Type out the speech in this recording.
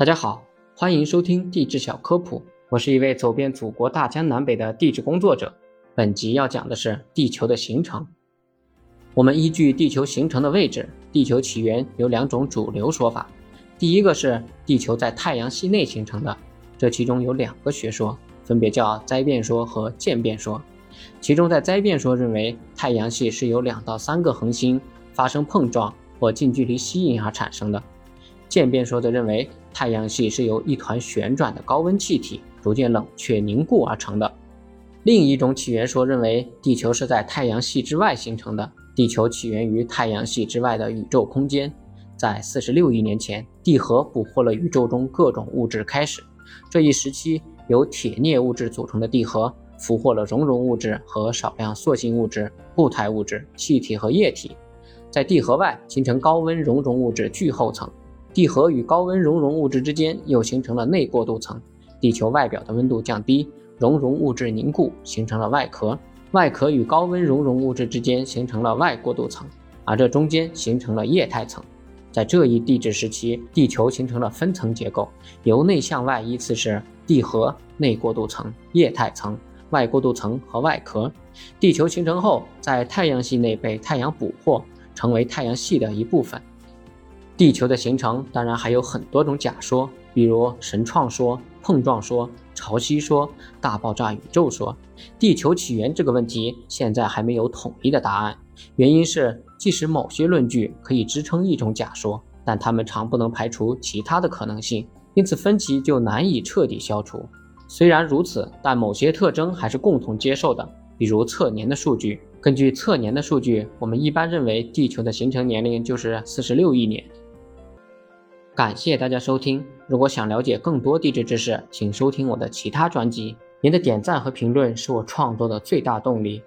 大家好，欢迎收听地质小科普，我是一位走遍祖国大江南北的地质工作者。本集要讲的是地球的形成。我们依据地球形成的位置，地球起源有两种主流说法。第一个是地球在太阳系内形成的，这其中有两个学说，分别叫灾变说和渐变说。其中在灾变说认为太阳系是由两到三个恒星发生碰撞或近距离吸引而产生的。渐变说则认为，太阳系是由一团旋转的高温气体逐渐冷却凝固而成的。另一种起源说认为，地球是在太阳系之外形成的。地球起源于太阳系之外的宇宙空间，在四十六亿年前，地核捕获了宇宙中各种物质开始。这一时期，由铁镍物质组成的地核俘获了熔融物质和少量塑性物质、固态物质、气体和液体，在地核外形成高温熔融物质巨厚层。地核与高温熔融物质之间又形成了内过渡层，地球外表的温度降低，熔融物质凝固，形成了外壳。外壳与高温熔融物质之间形成了外过渡层，而这中间形成了液态层。在这一地质时期，地球形成了分层结构，由内向外依次是地核、内过渡层、液态层、外过渡层和外壳。地球形成后，在太阳系内被太阳捕获，成为太阳系的一部分。地球的形成当然还有很多种假说，比如神创说、碰撞说、潮汐说、大爆炸宇宙说。地球起源这个问题现在还没有统一的答案，原因是即使某些论据可以支撑一种假说，但它们常不能排除其他的可能性，因此分歧就难以彻底消除。虽然如此，但某些特征还是共同接受的，比如测年的数据。根据测年的数据，我们一般认为地球的形成年龄就是四十六亿年。感谢大家收听。如果想了解更多地质知识，请收听我的其他专辑。您的点赞和评论是我创作的最大动力。